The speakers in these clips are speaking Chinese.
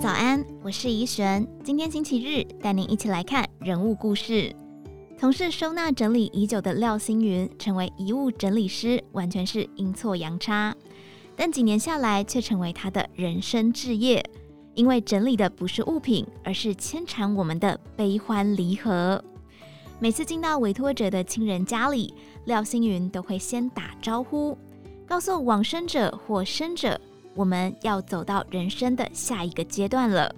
早安，我是怡璇。今天星期日，带您一起来看人物故事。从事收纳整理已久的廖星云，成为遗物整理师，完全是阴错阳差。但几年下来，却成为他的人生志业。因为整理的不是物品，而是牵缠我们的悲欢离合。每次进到委托者的亲人家里，廖星云都会先打招呼，告诉往生者或生者，我们要走到人生的下一个阶段了。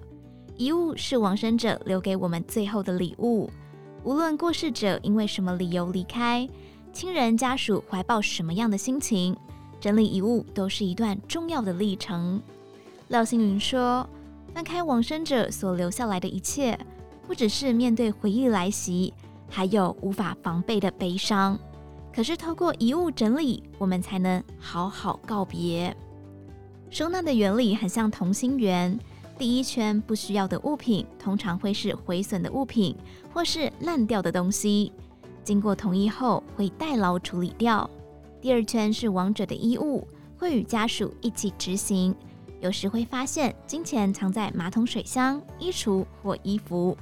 遗物是往生者留给我们最后的礼物，无论过世者因为什么理由离开，亲人家属怀抱什么样的心情，整理遗物都是一段重要的历程。廖星云说。翻开往生者所留下来的一切，不只是面对回忆来袭，还有无法防备的悲伤。可是透过遗物整理，我们才能好好告别。收纳的原理很像同心圆，第一圈不需要的物品，通常会是毁损的物品或是烂掉的东西，经过同意后会代劳处理掉。第二圈是亡者的衣物，会与家属一起执行。有时会发现金钱藏在马桶水箱、衣橱或衣服。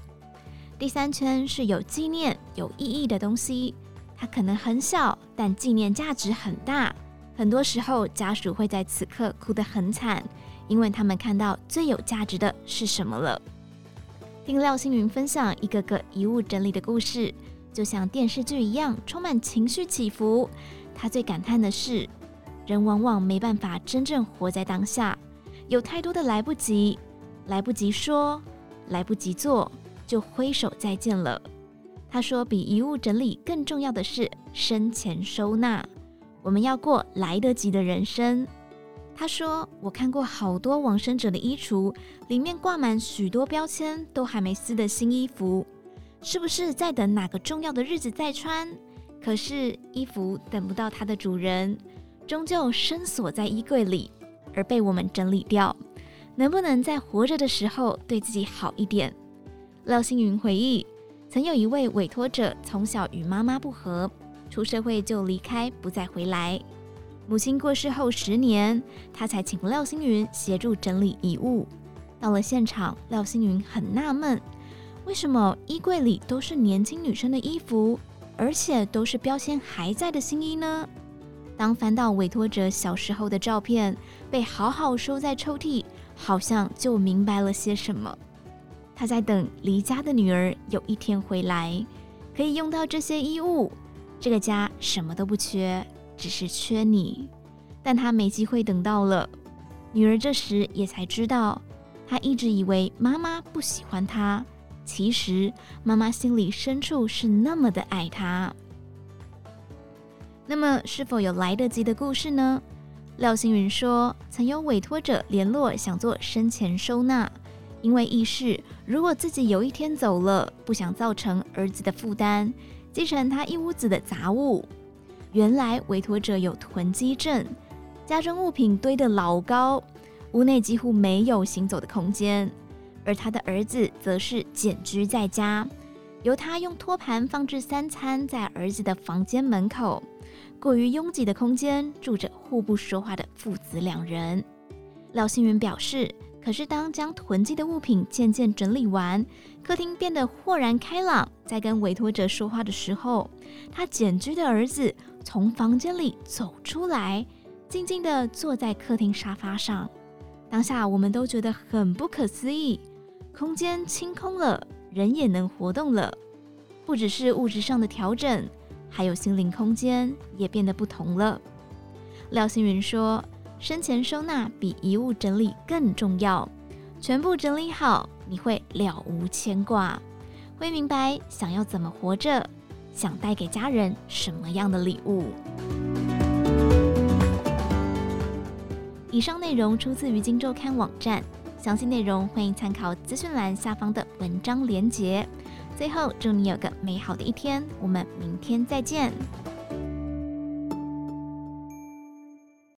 第三圈是有纪念、有意义的东西，它可能很小，但纪念价值很大。很多时候，家属会在此刻哭得很惨，因为他们看到最有价值的是什么了。听廖星云分享一个个遗物整理的故事，就像电视剧一样，充满情绪起伏。他最感叹的是，人往往没办法真正活在当下。有太多的来不及，来不及说，来不及做，就挥手再见了。他说，比遗物整理更重要的是生前收纳。我们要过来得及的人生。他说，我看过好多往生者的衣橱，里面挂满许多标签，都还没撕的新衣服，是不是在等哪个重要的日子再穿？可是衣服等不到它的主人，终究深锁在衣柜里。而被我们整理掉，能不能在活着的时候对自己好一点？廖星云回忆，曾有一位委托者从小与妈妈不和，出社会就离开，不再回来。母亲过世后十年，他才请廖星云协助整理遗物。到了现场，廖星云很纳闷，为什么衣柜里都是年轻女生的衣服，而且都是标签还在的新衣呢？当翻到委托者小时候的照片，被好好收在抽屉，好像就明白了些什么。他在等离家的女儿有一天回来，可以用到这些衣物。这个家什么都不缺，只是缺你。但他没机会等到了。女儿这时也才知道，她一直以为妈妈不喜欢她，其实妈妈心里深处是那么的爱她。那么是否有来得及的故事呢？廖星云说，曾有委托者联络，想做生前收纳，因为意识如果自己有一天走了，不想造成儿子的负担，继承他一屋子的杂物。原来委托者有囤积症，家中物品堆得老高，屋内几乎没有行走的空间，而他的儿子则是简居在家，由他用托盘放置三餐在儿子的房间门口。过于拥挤的空间住着互不说话的父子两人。廖星云表示，可是当将囤积的物品渐渐整理完，客厅变得豁然开朗，在跟委托者说话的时候，他简居的儿子从房间里走出来，静静地坐在客厅沙发上。当下我们都觉得很不可思议，空间清空了，人也能活动了，不只是物质上的调整。还有心灵空间也变得不同了。廖星云说：“生前收纳比遗物整理更重要，全部整理好，你会了无牵挂，会明白想要怎么活着，想带给家人什么样的礼物。”以上内容出自于《今周刊》网站，详细内容欢迎参考资讯栏下方的文章连结。最后，祝你有个美好的一天，我们明天再见。